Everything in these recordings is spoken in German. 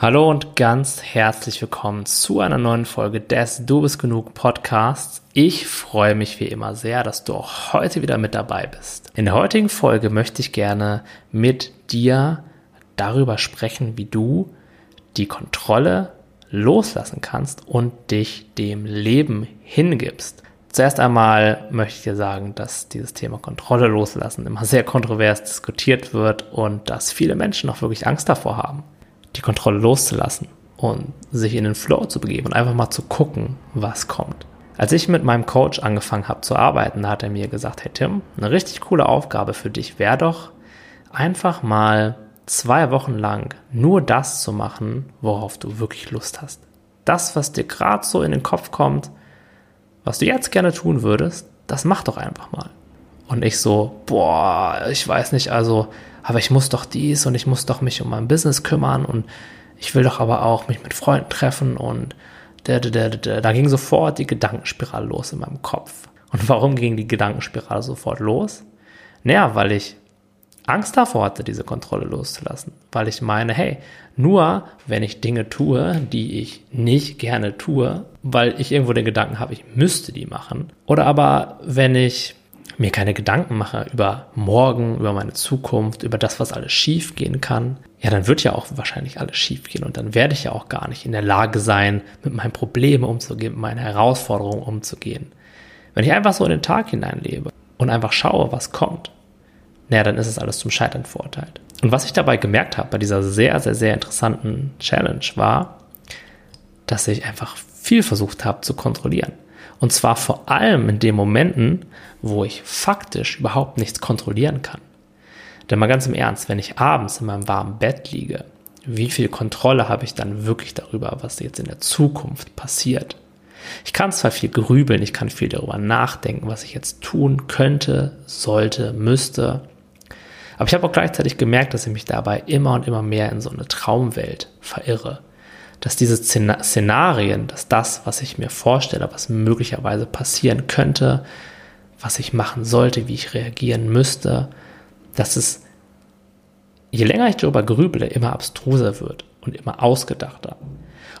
Hallo und ganz herzlich willkommen zu einer neuen Folge des Du bist genug Podcasts. Ich freue mich wie immer sehr, dass du auch heute wieder mit dabei bist. In der heutigen Folge möchte ich gerne mit dir darüber sprechen, wie du die Kontrolle loslassen kannst und dich dem Leben hingibst. Zuerst einmal möchte ich dir sagen, dass dieses Thema Kontrolle loslassen immer sehr kontrovers diskutiert wird und dass viele Menschen auch wirklich Angst davor haben die Kontrolle loszulassen und sich in den Flow zu begeben und einfach mal zu gucken, was kommt. Als ich mit meinem Coach angefangen habe zu arbeiten, da hat er mir gesagt, hey Tim, eine richtig coole Aufgabe für dich wäre doch, einfach mal zwei Wochen lang nur das zu machen, worauf du wirklich Lust hast. Das, was dir gerade so in den Kopf kommt, was du jetzt gerne tun würdest, das mach doch einfach mal. Und ich so, boah, ich weiß nicht, also aber ich muss doch dies und ich muss doch mich um mein Business kümmern und ich will doch aber auch mich mit Freunden treffen und da, da, da, da ging sofort die Gedankenspirale los in meinem Kopf. Und warum ging die Gedankenspirale sofort los? Naja, weil ich Angst davor hatte, diese Kontrolle loszulassen. Weil ich meine, hey, nur wenn ich Dinge tue, die ich nicht gerne tue, weil ich irgendwo den Gedanken habe, ich müsste die machen. Oder aber wenn ich mir keine Gedanken mache über morgen, über meine Zukunft, über das, was alles schief gehen kann, ja, dann wird ja auch wahrscheinlich alles schief gehen und dann werde ich ja auch gar nicht in der Lage sein, mit meinen Problemen umzugehen, mit meinen Herausforderungen umzugehen. Wenn ich einfach so in den Tag hineinlebe und einfach schaue, was kommt, naja, dann ist es alles zum Scheitern verurteilt. Und was ich dabei gemerkt habe bei dieser sehr, sehr, sehr interessanten Challenge war, dass ich einfach viel versucht habe zu kontrollieren. Und zwar vor allem in den Momenten, wo ich faktisch überhaupt nichts kontrollieren kann. Denn mal ganz im Ernst, wenn ich abends in meinem warmen Bett liege, wie viel Kontrolle habe ich dann wirklich darüber, was jetzt in der Zukunft passiert? Ich kann zwar viel grübeln, ich kann viel darüber nachdenken, was ich jetzt tun könnte, sollte, müsste, aber ich habe auch gleichzeitig gemerkt, dass ich mich dabei immer und immer mehr in so eine Traumwelt verirre dass diese Szenarien, dass das, was ich mir vorstelle, was möglicherweise passieren könnte, was ich machen sollte, wie ich reagieren müsste, dass es, je länger ich darüber grübele, immer abstruser wird und immer ausgedachter.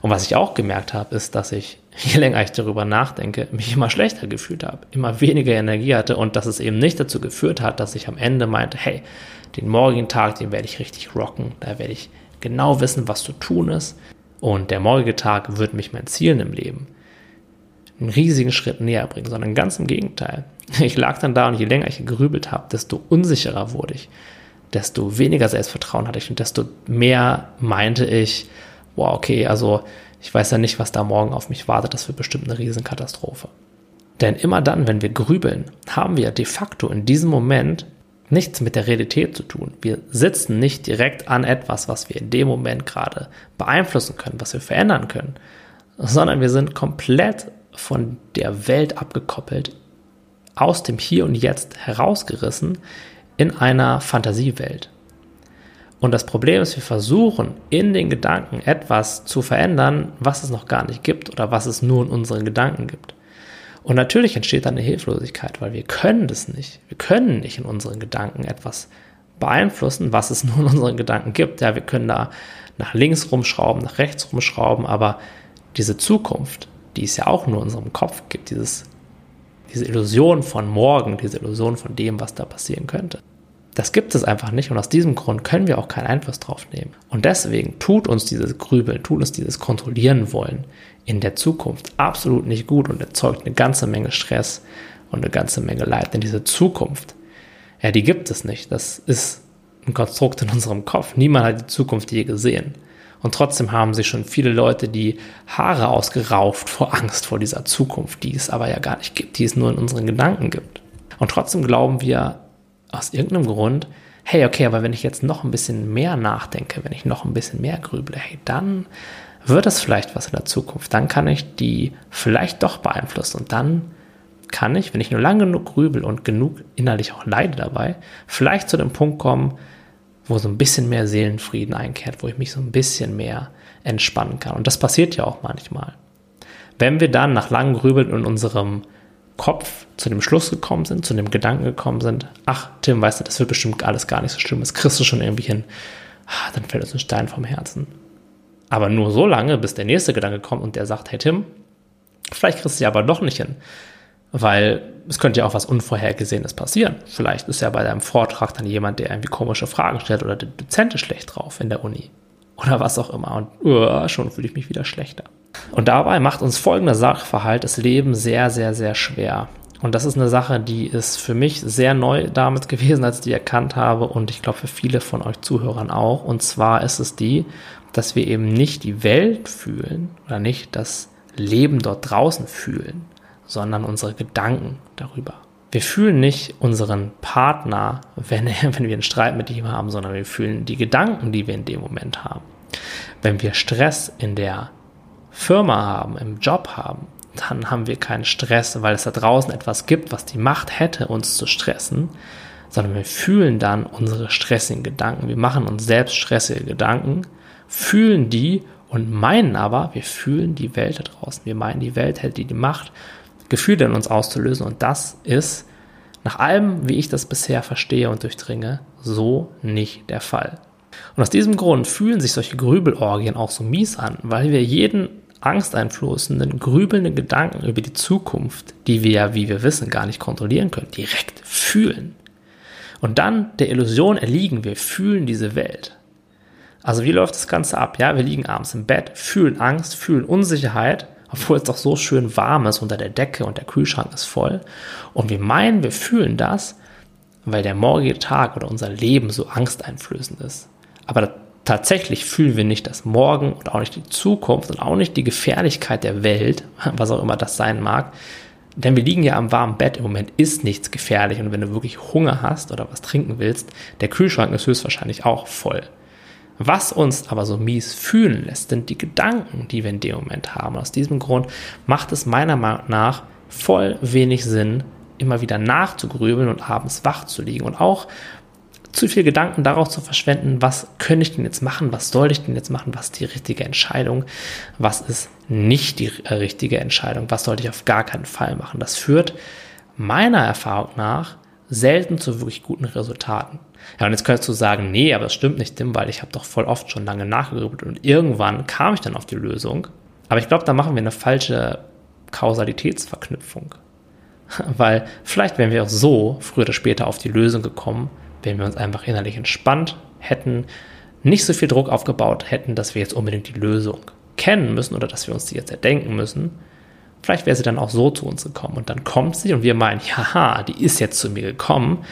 Und was ich auch gemerkt habe, ist, dass ich, je länger ich darüber nachdenke, mich immer schlechter gefühlt habe, immer weniger Energie hatte und dass es eben nicht dazu geführt hat, dass ich am Ende meinte, hey, den morgigen Tag, den werde ich richtig rocken, da werde ich genau wissen, was zu tun ist, und der morgige Tag wird mich mein Zielen im Leben einen riesigen Schritt näher bringen, sondern ganz im Gegenteil. Ich lag dann da und je länger ich gerübelt habe, desto unsicherer wurde ich, desto weniger Selbstvertrauen hatte ich und desto mehr meinte ich, wow, okay, also ich weiß ja nicht, was da morgen auf mich wartet, das wird bestimmt eine Riesenkatastrophe. Denn immer dann, wenn wir grübeln, haben wir de facto in diesem Moment nichts mit der Realität zu tun. Wir sitzen nicht direkt an etwas, was wir in dem Moment gerade beeinflussen können, was wir verändern können, sondern wir sind komplett von der Welt abgekoppelt, aus dem Hier und Jetzt herausgerissen in einer Fantasiewelt. Und das Problem ist, wir versuchen in den Gedanken etwas zu verändern, was es noch gar nicht gibt oder was es nur in unseren Gedanken gibt. Und natürlich entsteht dann eine Hilflosigkeit, weil wir können das nicht. Wir können nicht in unseren Gedanken etwas beeinflussen, was es nur in unseren Gedanken gibt. Ja, wir können da nach links rumschrauben, nach rechts rumschrauben, aber diese Zukunft, die es ja auch nur in unserem Kopf gibt, dieses, diese Illusion von morgen, diese Illusion von dem, was da passieren könnte. Das gibt es einfach nicht und aus diesem Grund können wir auch keinen Einfluss drauf nehmen. Und deswegen tut uns dieses Grübeln, tut uns dieses Kontrollieren wollen in der Zukunft absolut nicht gut und erzeugt eine ganze Menge Stress und eine ganze Menge Leid. Denn diese Zukunft, ja, die gibt es nicht. Das ist ein Konstrukt in unserem Kopf. Niemand hat die Zukunft je gesehen. Und trotzdem haben sich schon viele Leute die Haare ausgerauft vor Angst vor dieser Zukunft, die es aber ja gar nicht gibt, die es nur in unseren Gedanken gibt. Und trotzdem glauben wir aus irgendeinem Grund, hey, okay, aber wenn ich jetzt noch ein bisschen mehr nachdenke, wenn ich noch ein bisschen mehr grüble, hey, dann wird es vielleicht was in der Zukunft. Dann kann ich die vielleicht doch beeinflussen und dann kann ich, wenn ich nur lange genug grübel und genug innerlich auch leide dabei, vielleicht zu dem Punkt kommen, wo so ein bisschen mehr Seelenfrieden einkehrt, wo ich mich so ein bisschen mehr entspannen kann. Und das passiert ja auch manchmal. Wenn wir dann nach langem Grübeln in unserem Kopf zu dem Schluss gekommen sind, zu dem Gedanken gekommen sind, ach, Tim, weißt du, das wird bestimmt alles gar nicht so schlimm, das kriegst du schon irgendwie hin, ah, dann fällt uns ein Stein vom Herzen Aber nur so lange, bis der nächste Gedanke kommt und der sagt, hey Tim, vielleicht kriegst du ja aber doch nicht hin. Weil es könnte ja auch was Unvorhergesehenes passieren. Vielleicht ist ja bei deinem Vortrag dann jemand, der irgendwie komische Fragen stellt oder der Dozent ist schlecht drauf in der Uni. Oder was auch immer. Und uh, schon fühle ich mich wieder schlechter. Und dabei macht uns folgender Sachverhalt das Leben sehr, sehr, sehr schwer. Und das ist eine Sache, die ist für mich sehr neu damit gewesen, als ich die erkannt habe und ich glaube für viele von euch Zuhörern auch. Und zwar ist es die, dass wir eben nicht die Welt fühlen oder nicht das Leben dort draußen fühlen, sondern unsere Gedanken darüber. Wir fühlen nicht unseren Partner, wenn, wenn wir einen Streit mit ihm haben, sondern wir fühlen die Gedanken, die wir in dem Moment haben. Wenn wir Stress in der Firma haben, im Job haben, dann haben wir keinen Stress, weil es da draußen etwas gibt, was die Macht hätte, uns zu stressen, sondern wir fühlen dann unsere stressigen Gedanken. Wir machen uns selbst stressige Gedanken, fühlen die und meinen aber, wir fühlen die Welt da draußen. Wir meinen, die Welt hätte die Macht, Gefühle in uns auszulösen. Und das ist, nach allem, wie ich das bisher verstehe und durchdringe, so nicht der Fall. Und aus diesem Grund fühlen sich solche Grübelorgien auch so mies an, weil wir jeden angsteinflößenden, grübelnden Gedanken über die Zukunft, die wir ja, wie wir wissen, gar nicht kontrollieren können, direkt fühlen. Und dann der Illusion erliegen, wir fühlen diese Welt. Also wie läuft das Ganze ab? Ja, wir liegen abends im Bett, fühlen Angst, fühlen Unsicherheit, obwohl es doch so schön warm ist unter der Decke und der Kühlschrank ist voll. Und wir meinen, wir fühlen das, weil der morgige Tag oder unser Leben so angsteinflößend ist. Aber tatsächlich fühlen wir nicht das Morgen und auch nicht die Zukunft und auch nicht die Gefährlichkeit der Welt, was auch immer das sein mag. Denn wir liegen ja am warmen Bett. Im Moment ist nichts gefährlich. Und wenn du wirklich Hunger hast oder was trinken willst, der Kühlschrank ist höchstwahrscheinlich auch voll. Was uns aber so mies fühlen lässt, sind die Gedanken, die wir in dem Moment haben. Aus diesem Grund macht es meiner Meinung nach voll wenig Sinn, immer wieder nachzugrübeln und abends wach zu liegen. Und auch zu viel Gedanken darauf zu verschwenden, was könnte ich denn jetzt machen, was soll ich denn jetzt machen, was ist die richtige Entscheidung, was ist nicht die richtige Entscheidung, was sollte ich auf gar keinen Fall machen. Das führt meiner Erfahrung nach selten zu wirklich guten Resultaten. Ja, und jetzt könntest du sagen, nee, aber das stimmt nicht, Tim, weil ich habe doch voll oft schon lange nachgegrübelt und irgendwann kam ich dann auf die Lösung. Aber ich glaube, da machen wir eine falsche Kausalitätsverknüpfung. Weil vielleicht wären wir auch so früher oder später auf die Lösung gekommen, wenn wir uns einfach innerlich entspannt hätten, nicht so viel Druck aufgebaut hätten, dass wir jetzt unbedingt die Lösung kennen müssen oder dass wir uns die jetzt erdenken müssen. Vielleicht wäre sie dann auch so zu uns gekommen und dann kommt sie und wir meinen, ja, die ist jetzt zu mir gekommen,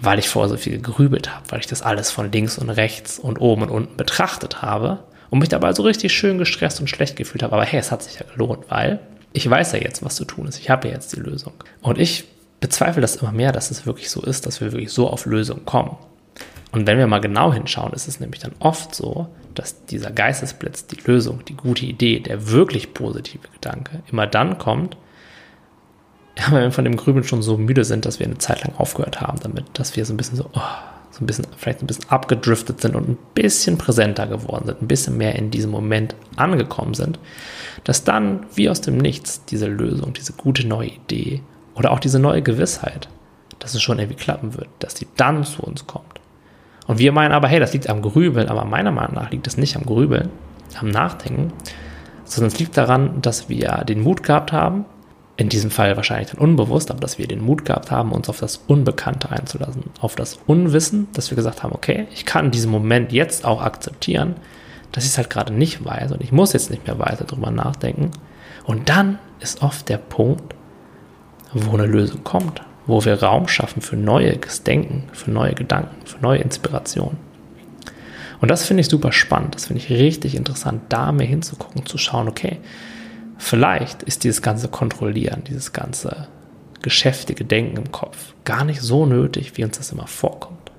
weil ich vorher so viel gegrübelt habe, weil ich das alles von links und rechts und oben und unten betrachtet habe und mich dabei so richtig schön gestresst und schlecht gefühlt habe. Aber hey, es hat sich ja gelohnt, weil ich weiß ja jetzt, was zu tun ist. Ich habe ja jetzt die Lösung. Und ich bezweifle das immer mehr, dass es wirklich so ist, dass wir wirklich so auf Lösungen kommen. Und wenn wir mal genau hinschauen, ist es nämlich dann oft so, dass dieser Geistesblitz, die Lösung, die gute Idee, der wirklich positive Gedanke immer dann kommt, wenn wir von dem Grübeln schon so müde sind, dass wir eine Zeit lang aufgehört haben damit, dass wir so ein bisschen so, oh, so ein bisschen, vielleicht ein bisschen abgedriftet sind und ein bisschen präsenter geworden sind, ein bisschen mehr in diesem Moment angekommen sind, dass dann wie aus dem Nichts diese Lösung, diese gute neue Idee oder auch diese neue Gewissheit, dass es schon irgendwie klappen wird, dass die dann zu uns kommt. Und wir meinen aber, hey, das liegt am Grübeln, aber meiner Meinung nach liegt es nicht am Grübeln, am Nachdenken, sondern es liegt daran, dass wir den Mut gehabt haben, in diesem Fall wahrscheinlich dann unbewusst, aber dass wir den Mut gehabt haben, uns auf das Unbekannte einzulassen, auf das Unwissen, dass wir gesagt haben, okay, ich kann diesen Moment jetzt auch akzeptieren, dass ich es halt gerade nicht weiß und ich muss jetzt nicht mehr weiter drüber nachdenken. Und dann ist oft der Punkt, wo eine Lösung kommt, wo wir Raum schaffen für neues Denken, für neue Gedanken, für neue Inspirationen. Und das finde ich super spannend, das finde ich richtig interessant, da mehr hinzugucken, zu schauen, okay, vielleicht ist dieses ganze Kontrollieren, dieses ganze geschäftige Denken im Kopf gar nicht so nötig, wie uns das immer vorkommt.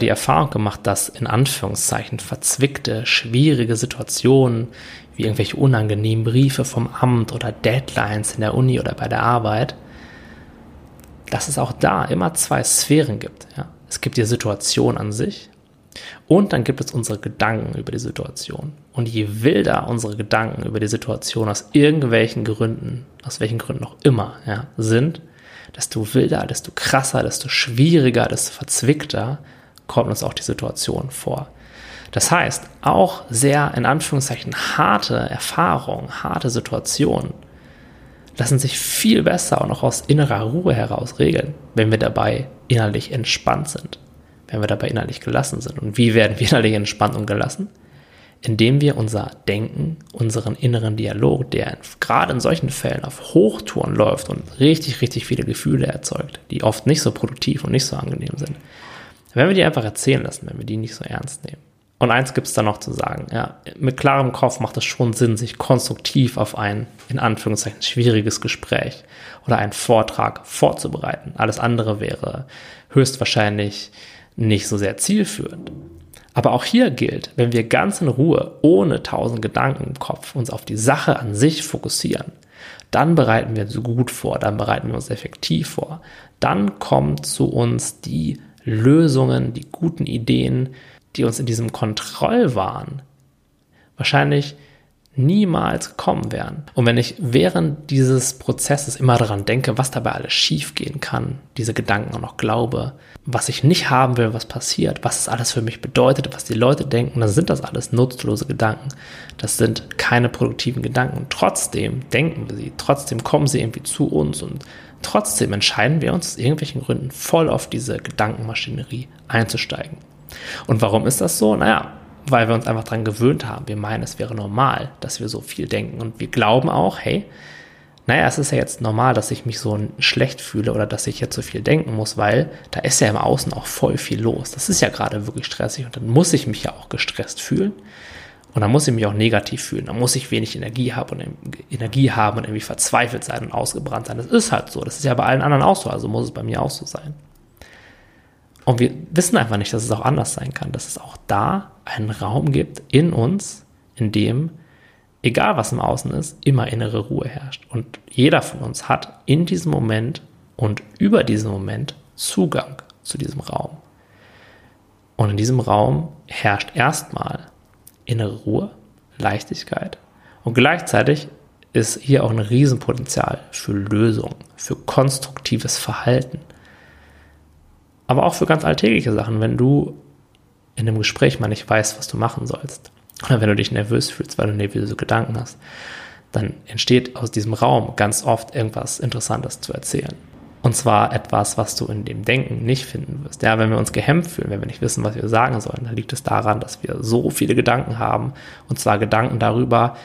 Die Erfahrung gemacht, dass in Anführungszeichen verzwickte, schwierige Situationen wie irgendwelche unangenehmen Briefe vom Amt oder Deadlines in der Uni oder bei der Arbeit, dass es auch da immer zwei Sphären gibt. Ja? Es gibt die Situation an sich und dann gibt es unsere Gedanken über die Situation. Und je wilder unsere Gedanken über die Situation aus irgendwelchen Gründen, aus welchen Gründen auch immer, ja, sind, desto wilder, desto krasser, desto schwieriger, desto verzwickter kommt uns auch die Situation vor. Das heißt, auch sehr in Anführungszeichen harte Erfahrungen, harte Situationen lassen sich viel besser und auch aus innerer Ruhe heraus regeln, wenn wir dabei innerlich entspannt sind, wenn wir dabei innerlich gelassen sind. Und wie werden wir innerlich entspannt und gelassen? Indem wir unser Denken, unseren inneren Dialog, der gerade in solchen Fällen auf Hochtouren läuft und richtig, richtig viele Gefühle erzeugt, die oft nicht so produktiv und nicht so angenehm sind, wenn wir die einfach erzählen lassen, wenn wir die nicht so ernst nehmen. Und eins gibt es da noch zu sagen. Ja, mit klarem Kopf macht es schon Sinn, sich konstruktiv auf ein, in Anführungszeichen, schwieriges Gespräch oder einen Vortrag vorzubereiten. Alles andere wäre höchstwahrscheinlich nicht so sehr zielführend. Aber auch hier gilt, wenn wir ganz in Ruhe, ohne tausend Gedanken im Kopf, uns auf die Sache an sich fokussieren, dann bereiten wir uns gut vor, dann bereiten wir uns effektiv vor. Dann kommt zu uns die Lösungen, die guten Ideen, die uns in diesem Kontrollwahn wahrscheinlich niemals gekommen wären. Und wenn ich während dieses Prozesses immer daran denke, was dabei alles schiefgehen kann, diese Gedanken auch noch glaube, was ich nicht haben will, was passiert, was es alles für mich bedeutet, was die Leute denken, dann sind das alles nutzlose Gedanken. Das sind keine produktiven Gedanken. Und trotzdem denken wir sie, trotzdem kommen sie irgendwie zu uns und trotzdem entscheiden wir uns aus irgendwelchen Gründen voll auf diese Gedankenmaschinerie einzusteigen. Und warum ist das so? Naja, weil wir uns einfach daran gewöhnt haben. Wir meinen, es wäre normal, dass wir so viel denken. Und wir glauben auch, hey, naja, es ist ja jetzt normal, dass ich mich so schlecht fühle oder dass ich jetzt so viel denken muss, weil da ist ja im Außen auch voll viel los. Das ist ja gerade wirklich stressig und dann muss ich mich ja auch gestresst fühlen. Und dann muss ich mich auch negativ fühlen. Dann muss ich wenig Energie haben und Energie haben und irgendwie verzweifelt sein und ausgebrannt sein. Das ist halt so. Das ist ja bei allen anderen auch so. Also muss es bei mir auch so sein. Und wir wissen einfach nicht, dass es auch anders sein kann, dass es auch da einen Raum gibt in uns, in dem, egal was im Außen ist, immer innere Ruhe herrscht. Und jeder von uns hat in diesem Moment und über diesen Moment Zugang zu diesem Raum. Und in diesem Raum herrscht erstmal innere Ruhe, Leichtigkeit und gleichzeitig ist hier auch ein Riesenpotenzial für Lösungen, für konstruktives Verhalten aber auch für ganz alltägliche Sachen, wenn du in einem Gespräch mal nicht weißt, was du machen sollst. Oder wenn du dich nervös fühlst, weil du nervöse Gedanken hast, dann entsteht aus diesem Raum ganz oft irgendwas Interessantes zu erzählen. Und zwar etwas, was du in dem Denken nicht finden wirst. Ja, wenn wir uns gehemmt fühlen, wenn wir nicht wissen, was wir sagen sollen, dann liegt es daran, dass wir so viele Gedanken haben. Und zwar Gedanken darüber,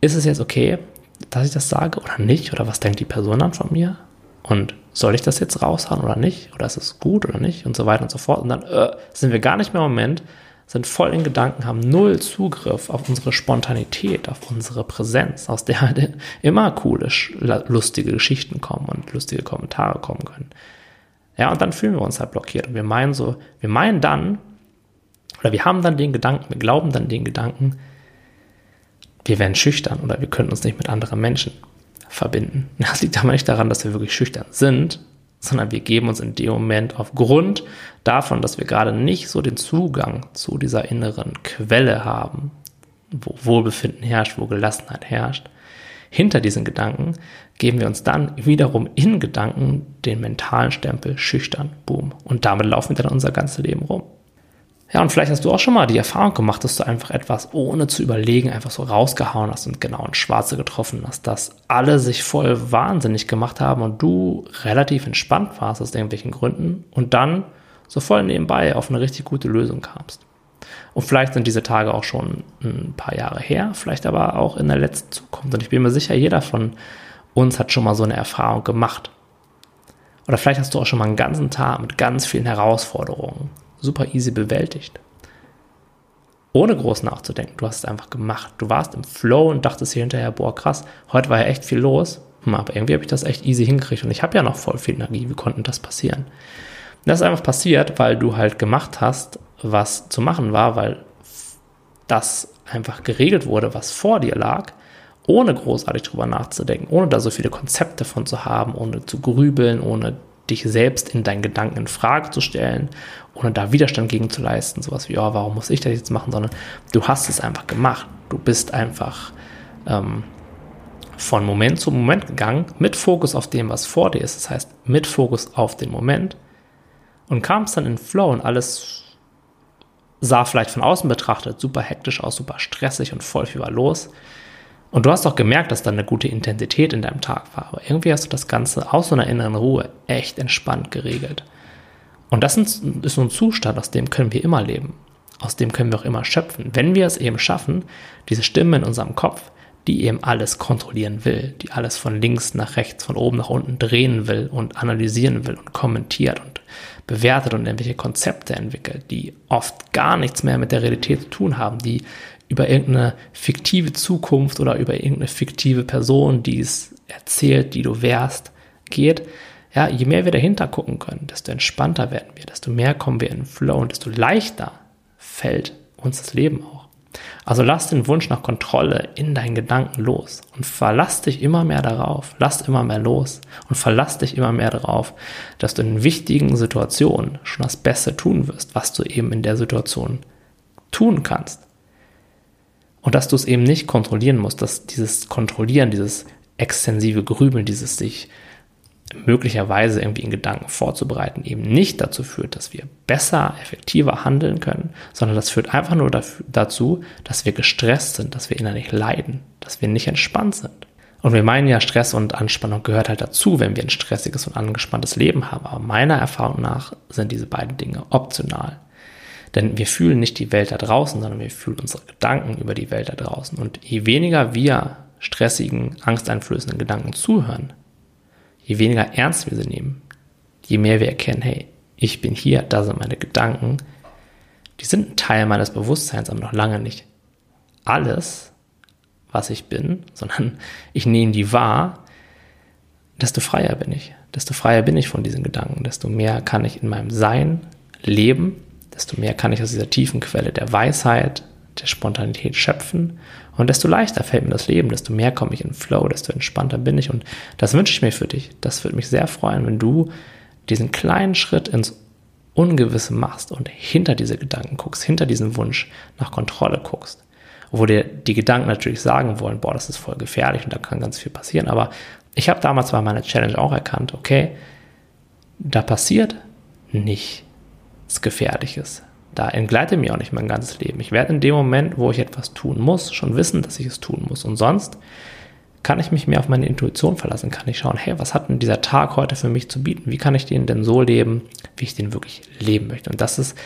ist es jetzt okay, dass ich das sage oder nicht? Oder was denkt die Person dann von mir? Und soll ich das jetzt raushauen oder nicht? Oder ist es gut oder nicht? Und so weiter und so fort. Und dann äh, sind wir gar nicht mehr im Moment, sind voll in Gedanken, haben null Zugriff auf unsere Spontanität, auf unsere Präsenz, aus der halt immer coole, lustige Geschichten kommen und lustige Kommentare kommen können. Ja, und dann fühlen wir uns halt blockiert. Und wir meinen so, wir meinen dann, oder wir haben dann den Gedanken, wir glauben dann den Gedanken, wir wären schüchtern oder wir könnten uns nicht mit anderen Menschen verbinden. Das liegt aber nicht daran, dass wir wirklich schüchtern sind, sondern wir geben uns in dem Moment aufgrund davon, dass wir gerade nicht so den Zugang zu dieser inneren Quelle haben, wo Wohlbefinden herrscht, wo Gelassenheit herrscht. Hinter diesen Gedanken geben wir uns dann wiederum in Gedanken den mentalen Stempel schüchtern, boom. Und damit laufen wir dann unser ganzes Leben rum. Ja, und vielleicht hast du auch schon mal die Erfahrung gemacht, dass du einfach etwas ohne zu überlegen einfach so rausgehauen hast und genau ins Schwarze getroffen hast, dass alle sich voll wahnsinnig gemacht haben und du relativ entspannt warst aus irgendwelchen Gründen und dann so voll nebenbei auf eine richtig gute Lösung kamst. Und vielleicht sind diese Tage auch schon ein paar Jahre her, vielleicht aber auch in der letzten Zukunft. Und ich bin mir sicher, jeder von uns hat schon mal so eine Erfahrung gemacht. Oder vielleicht hast du auch schon mal einen ganzen Tag mit ganz vielen Herausforderungen super easy bewältigt. Ohne groß nachzudenken. Du hast es einfach gemacht. Du warst im Flow und dachtest hier hinterher, boah, krass, heute war ja echt viel los. Hm, aber irgendwie habe ich das echt easy hingekriegt und ich habe ja noch voll viel Energie. Wie konnte das passieren? das ist einfach passiert, weil du halt gemacht hast, was zu machen war, weil das einfach geregelt wurde, was vor dir lag, ohne großartig drüber nachzudenken, ohne da so viele Konzepte von zu haben, ohne zu grübeln, ohne dich selbst in deinen Gedanken in Frage zu stellen, ohne da Widerstand gegen zu leisten, sowas wie, oh, warum muss ich das jetzt machen, sondern du hast es einfach gemacht. Du bist einfach ähm, von Moment zu Moment gegangen, mit Fokus auf dem, was vor dir ist, das heißt, mit Fokus auf den Moment und kamst dann in Flow und alles sah vielleicht von außen betrachtet super hektisch aus, super stressig und voll viel war los. Und du hast auch gemerkt, dass da eine gute Intensität in deinem Tag war. Aber irgendwie hast du das Ganze aus so einer inneren Ruhe echt entspannt geregelt. Und das ist so ein Zustand, aus dem können wir immer leben. Aus dem können wir auch immer schöpfen. Wenn wir es eben schaffen, diese Stimme in unserem Kopf, die eben alles kontrollieren will, die alles von links nach rechts, von oben nach unten drehen will und analysieren will und kommentiert und bewertet und irgendwelche Konzepte entwickelt, die oft gar nichts mehr mit der Realität zu tun haben, die über irgendeine fiktive Zukunft oder über irgendeine fiktive Person, die es erzählt, die du wärst, geht, ja, je mehr wir dahinter gucken können, desto entspannter werden wir, desto mehr kommen wir in den Flow und desto leichter fällt uns das Leben auch. Also lass den Wunsch nach Kontrolle in deinen Gedanken los und verlass dich immer mehr darauf, lass immer mehr los und verlass dich immer mehr darauf, dass du in wichtigen Situationen schon das Beste tun wirst, was du eben in der Situation tun kannst. Und dass du es eben nicht kontrollieren musst, dass dieses Kontrollieren, dieses extensive Grübeln, dieses sich möglicherweise irgendwie in Gedanken vorzubereiten, eben nicht dazu führt, dass wir besser, effektiver handeln können, sondern das führt einfach nur dazu, dass wir gestresst sind, dass wir innerlich leiden, dass wir nicht entspannt sind. Und wir meinen ja, Stress und Anspannung gehört halt dazu, wenn wir ein stressiges und angespanntes Leben haben. Aber meiner Erfahrung nach sind diese beiden Dinge optional. Denn wir fühlen nicht die Welt da draußen, sondern wir fühlen unsere Gedanken über die Welt da draußen. Und je weniger wir stressigen, angsteinflößenden Gedanken zuhören, je weniger ernst wir sie nehmen, je mehr wir erkennen, hey, ich bin hier, da sind meine Gedanken, die sind ein Teil meines Bewusstseins, aber noch lange nicht alles, was ich bin, sondern ich nehme die wahr, desto freier bin ich. Desto freier bin ich von diesen Gedanken, desto mehr kann ich in meinem Sein leben, desto mehr kann ich aus dieser tiefen Quelle der Weisheit, der Spontanität schöpfen und desto leichter fällt mir das Leben, desto mehr komme ich in Flow, desto entspannter bin ich und das wünsche ich mir für dich. Das würde mich sehr freuen, wenn du diesen kleinen Schritt ins Ungewisse machst und hinter diese Gedanken guckst, hinter diesen Wunsch nach Kontrolle guckst. Wo dir die Gedanken natürlich sagen wollen, boah, das ist voll gefährlich und da kann ganz viel passieren. Aber ich habe damals bei meiner Challenge auch erkannt, okay, da passiert nichts Gefährliches da entgleite mir auch nicht mein ganzes Leben. Ich werde in dem Moment, wo ich etwas tun muss, schon wissen, dass ich es tun muss. Und sonst kann ich mich mehr auf meine Intuition verlassen, kann ich schauen, hey, was hat denn dieser Tag heute für mich zu bieten? Wie kann ich den denn so leben, wie ich den wirklich leben möchte? Und das ist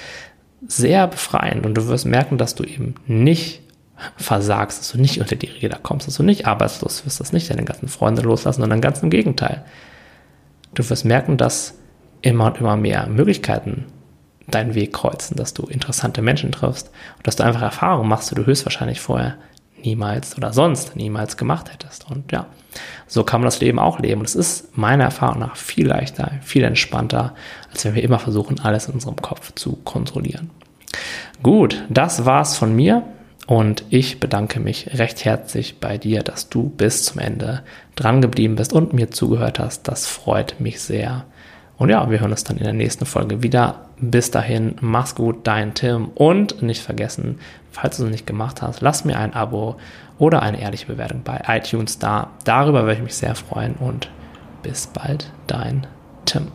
sehr befreiend und du wirst merken, dass du eben nicht versagst, dass du nicht unter die Räder kommst, dass du nicht arbeitslos wirst, dass nicht deine ganzen Freunde loslassen, sondern ganz im Gegenteil. Du wirst merken, dass immer und immer mehr Möglichkeiten deinen Weg kreuzen, dass du interessante Menschen triffst und dass du einfach Erfahrungen machst, die du höchstwahrscheinlich vorher niemals oder sonst niemals gemacht hättest. Und ja, so kann man das Leben auch leben. Und es ist meiner Erfahrung nach viel leichter, viel entspannter, als wenn wir immer versuchen, alles in unserem Kopf zu kontrollieren. Gut, das war's von mir. Und ich bedanke mich recht herzlich bei dir, dass du bis zum Ende dran geblieben bist und mir zugehört hast. Das freut mich sehr. Und ja, wir hören uns dann in der nächsten Folge wieder. Bis dahin, mach's gut, dein Tim. Und nicht vergessen, falls du es nicht gemacht hast, lass mir ein Abo oder eine ehrliche Bewertung bei iTunes da. Darüber würde ich mich sehr freuen und bis bald, dein Tim.